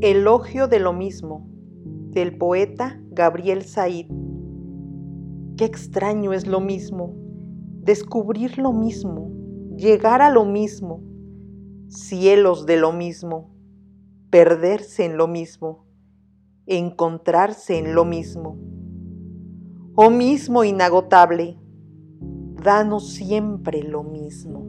Elogio de lo mismo, del poeta Gabriel Said. Qué extraño es lo mismo, descubrir lo mismo, llegar a lo mismo, cielos de lo mismo, perderse en lo mismo, encontrarse en lo mismo. Oh mismo inagotable, danos siempre lo mismo.